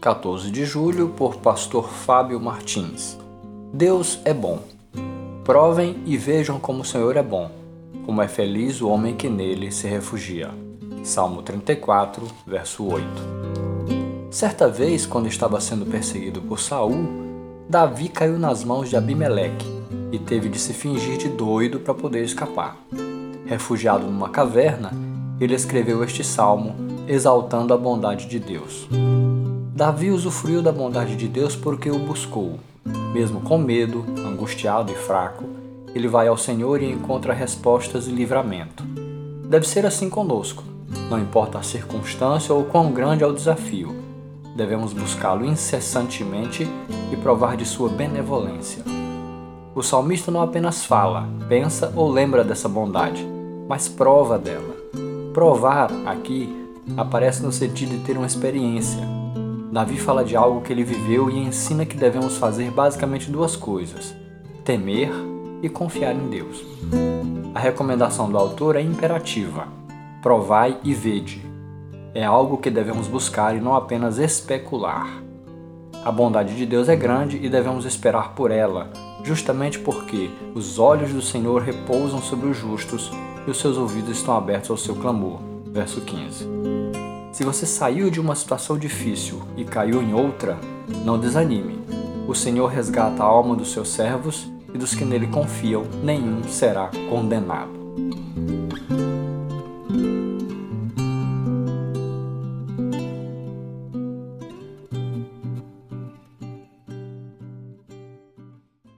14 de julho, por Pastor Fábio Martins. Deus é bom. Provem e vejam como o Senhor é bom, como é feliz o homem que nele se refugia. Salmo 34, verso 8. Certa vez, quando estava sendo perseguido por Saul, Davi caiu nas mãos de Abimeleque e teve de se fingir de doido para poder escapar. Refugiado numa caverna, ele escreveu este salmo exaltando a bondade de Deus. Davi usufruiu da bondade de Deus porque o buscou. Mesmo com medo, angustiado e fraco, ele vai ao Senhor e encontra respostas e livramento. Deve ser assim conosco. Não importa a circunstância ou quão grande é o desafio, devemos buscá-lo incessantemente e provar de sua benevolência. O salmista não apenas fala, pensa ou lembra dessa bondade, mas prova dela. Provar aqui aparece no sentido de ter uma experiência, Davi fala de algo que ele viveu e ensina que devemos fazer basicamente duas coisas: temer e confiar em Deus. A recomendação do autor é imperativa: provai e vede. É algo que devemos buscar e não apenas especular. A bondade de Deus é grande e devemos esperar por ela, justamente porque os olhos do Senhor repousam sobre os justos e os seus ouvidos estão abertos ao seu clamor. Verso 15. Se você saiu de uma situação difícil e caiu em outra, não desanime. O Senhor resgata a alma dos seus servos e dos que nele confiam, nenhum será condenado.